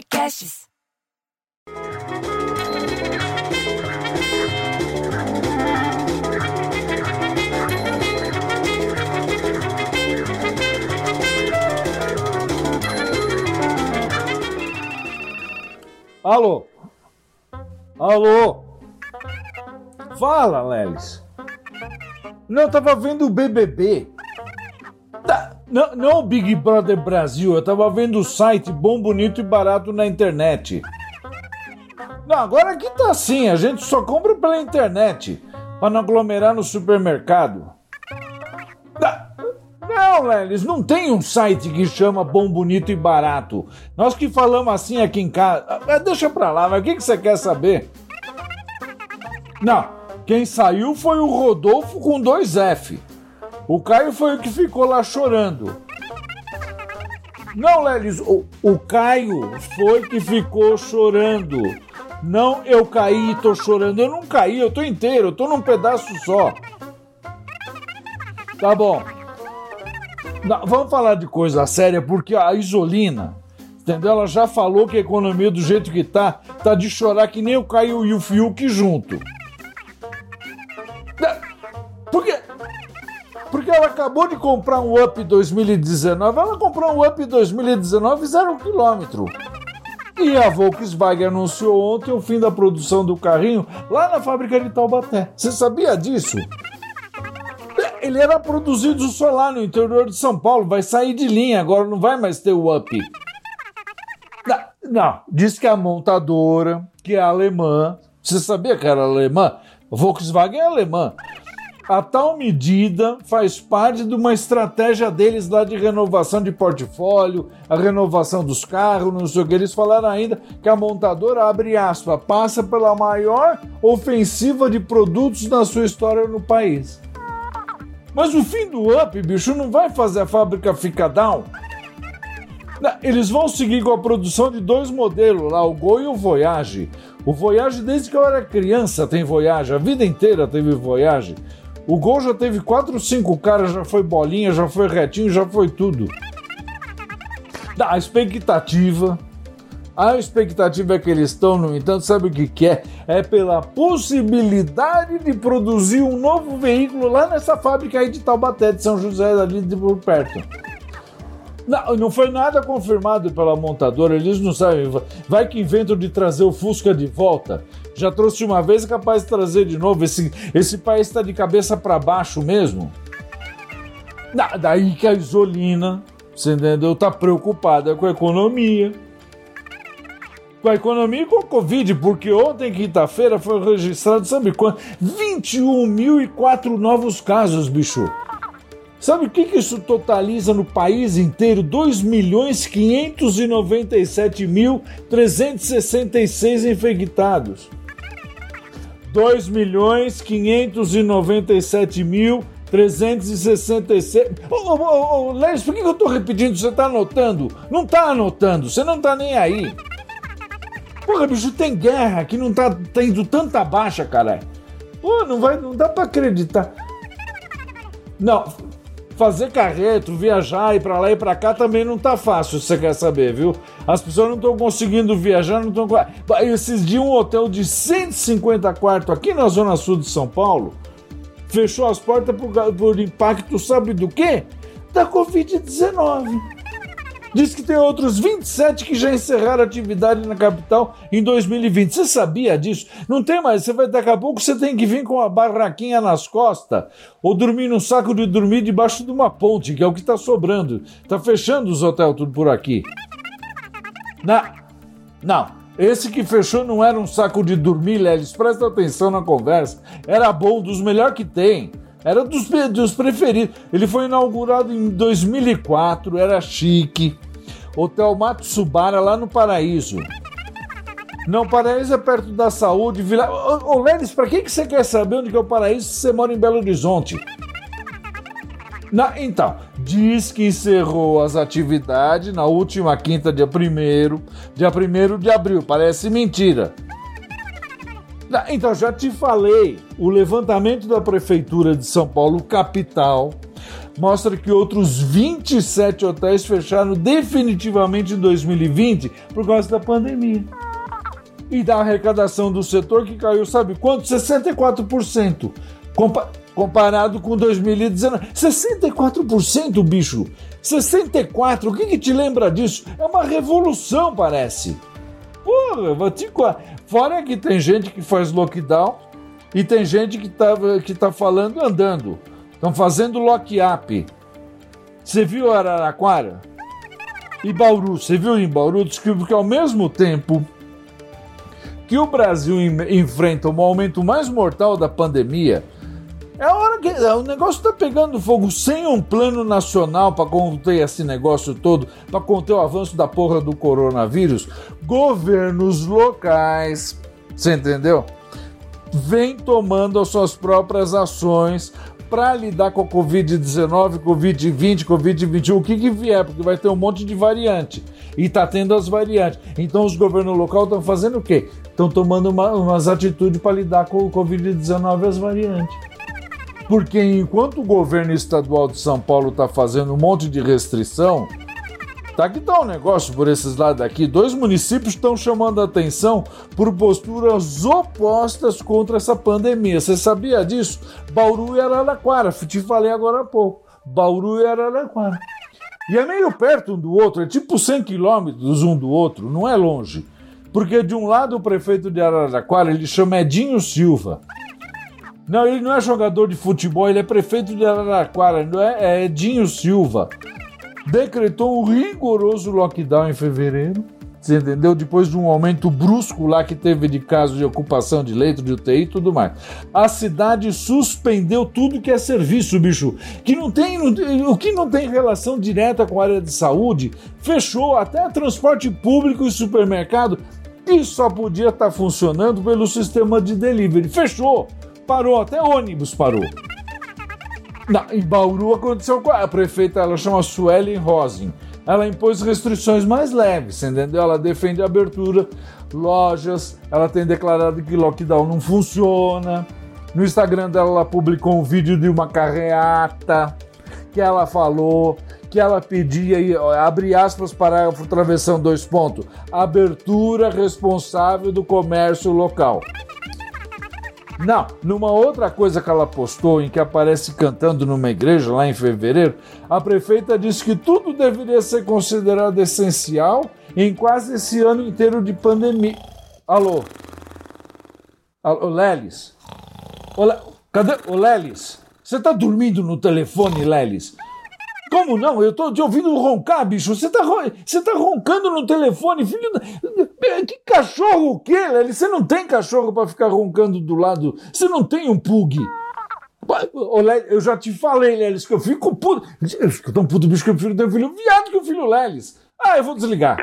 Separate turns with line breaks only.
podcasts.
Alô? Alô? Fala, Lelis. Não, eu tava vendo o BBB. Não, não o Big Brother Brasil, eu tava vendo o site Bom, Bonito e Barato na internet. Não, agora aqui tá assim, a gente só compra pela internet, pra não aglomerar no supermercado. Tá, Não, Lelis, não tem um site que chama Bom, Bonito e Barato. Nós que falamos assim aqui em casa. Ah, Deixa pra lá, mas o que, que você quer saber? Não, quem saiu foi o Rodolfo com dois F. O Caio foi o que ficou lá chorando. Não, Lelis, o, o Caio foi que ficou chorando. Não, eu caí e tô chorando. Eu não caí, eu tô inteiro, eu tô num pedaço só. Tá bom. Não, vamos falar de coisa séria, porque a Isolina, entendeu? Ela já falou que a economia do jeito que tá, tá de chorar que nem o Caio e o Fiuk junto. Acabou de comprar um Up 2019, ela comprou um Up 2019 zero quilômetro. E a Volkswagen anunciou ontem o fim da produção do carrinho lá na fábrica de Taubaté. Você sabia disso? Ele era produzido só lá no interior de São Paulo, vai sair de linha, agora não vai mais ter o Up. Não, não, diz que a montadora, que é alemã, você sabia que era alemã? Volkswagen é alemã. A tal medida faz parte de uma estratégia deles lá de renovação de portfólio, a renovação dos carros, não sei o que. Eles falaram ainda que a montadora, abre aspas, passa pela maior ofensiva de produtos na sua história no país. Mas o fim do Up, bicho, não vai fazer a fábrica ficar down? Eles vão seguir com a produção de dois modelos lá, o Gol e o Voyage. O Voyage, desde que eu era criança, tem Voyage, a vida inteira teve Voyage. O Gol já teve quatro, cinco caras, já foi bolinha, já foi retinho, já foi tudo. A expectativa. A expectativa é que eles estão, no entanto, sabe o que, que é? É pela possibilidade de produzir um novo veículo lá nessa fábrica aí de Taubaté, de São José, ali de por perto. Não, não foi nada confirmado pela montadora, eles não sabem. Vai que inventam de trazer o Fusca de volta. Já trouxe uma vez, é capaz de trazer de novo. Esse, esse país está de cabeça para baixo mesmo. Da- Daí que a Isolina, você entendeu, tá preocupada com a economia. Com a economia e com a Covid, porque ontem, quinta-feira, foi registrado, sabe quanto? 21.004 novos casos, bicho. Sabe o que, que isso totaliza no país inteiro? 2.597.366 infectados. 2.597.366. Ô, ô, ô, ô, Lelis, por que que eu tô repetindo? Você tá anotando? Não tá anotando, você não tá nem aí. Porra, bicho, tem guerra que não tá tendo tanta baixa, cara. Pô, não vai, não dá pra acreditar. Não, fazer carreto, viajar, ir pra lá e pra cá também não tá fácil, você quer saber, viu? As pessoas não estão conseguindo viajar, não estão. Esses dias, um hotel de 150 quartos aqui na Zona Sul de São Paulo fechou as portas por, por impacto, sabe do quê? Da Covid-19. Diz que tem outros 27 que já encerraram atividade na capital em 2020. Você sabia disso? Não tem mais. Você vai daqui a pouco você tem que vir com a barraquinha nas costas ou dormir num saco de dormir debaixo de uma ponte, que é o que está sobrando. Tá fechando os hotéis tudo por aqui. Na... Não. Esse que fechou não era um saco de dormir, Lelis. Presta atenção na conversa. Era bom, dos melhores que tem. Era dos, dos preferidos. Ele foi inaugurado em 2004, era chique. Hotel Matsubara, lá no Paraíso. Não, Paraíso é perto da saúde. Vila... Ô, ô Lelis, pra que, que você quer saber onde que é o Paraíso se você mora em Belo Horizonte? Na- então, diz que encerrou as atividades na última quinta, dia 1 dia 1 de abril. Parece mentira. Então, já te falei, o levantamento da Prefeitura de São Paulo, capital, mostra que outros 27 hotéis fecharam definitivamente em 2020 por causa da pandemia. E da arrecadação do setor que caiu, sabe quanto? 64%. Compa comparado com 2019. 64%, bicho! 64%, o que, que te lembra disso? É uma revolução, parece. Porra, vou te... Fora que tem gente que faz lockdown e tem gente que tá, que tá falando andando. Estão fazendo lock-up. Você viu Araraquara? E Bauru, você viu em Bauru? Que, que ao mesmo tempo que o Brasil enfrenta um aumento mais mortal da pandemia, é hora que é, o negócio está pegando fogo sem um plano nacional para conter esse negócio todo, para conter o avanço da porra do coronavírus. Governos locais, você entendeu? Vem tomando as suas próprias ações para lidar com a Covid-19, Covid-20, Covid-21, o que, que vier, porque vai ter um monte de variante. E está tendo as variantes. Então os governos locais estão fazendo o quê? Estão tomando uma, umas atitudes para lidar com o Covid-19 e as variantes. Porque enquanto o governo estadual de São Paulo está fazendo um monte de restrição, Tá que tá um negócio por esses lados aqui. Dois municípios estão chamando a atenção por posturas opostas contra essa pandemia. Você sabia disso? Bauru e Araraquara. Te falei agora há pouco. Bauru e Araraquara. E é meio perto um do outro, é tipo 100 quilômetros um do outro, não é longe. Porque de um lado o prefeito de Araraquara, ele chama Edinho Silva. Não, ele não é jogador de futebol, ele é prefeito de Araraquara, não é, é Edinho Silva decretou um rigoroso lockdown em fevereiro. Você entendeu? Depois de um aumento brusco lá que teve de casos de ocupação de leito de UTI e tudo mais. A cidade suspendeu tudo que é serviço, bicho. Que não tem, o que não tem relação direta com a área de saúde, fechou até transporte público e supermercado, que só podia estar funcionando pelo sistema de delivery. Fechou, parou, até ônibus parou. Não, em Bauru aconteceu com a prefeita, ela chama Suelen Rosin. Ela impôs restrições mais leves, entendeu? Ela defende a abertura, lojas, ela tem declarado que lockdown não funciona. No Instagram dela, ela publicou um vídeo de uma carreata que ela falou que ela pedia, abre aspas, parágrafo travessão dois pontos, abertura responsável do comércio local. Não, numa outra coisa que ela postou, em que aparece cantando numa igreja lá em fevereiro, a prefeita disse que tudo deveria ser considerado essencial em quase esse ano inteiro de pandemia. Alô? Alô, Lelis? Olá, cadê? Ô, Lelis? Você tá dormindo no telefone, Lelis? Como não? Eu tô te ouvindo roncar, bicho. Você tá, tá roncando no telefone, filho. Da... Que cachorro o quê, Lely? Você não tem cachorro para ficar roncando do lado. Você não tem um pug. Eu já te falei, Lelis, que eu fico puto. Eu fico tão puto, bicho, que eu prefiro ter um filho viado que o filho Lelis. Ah, eu vou desligar.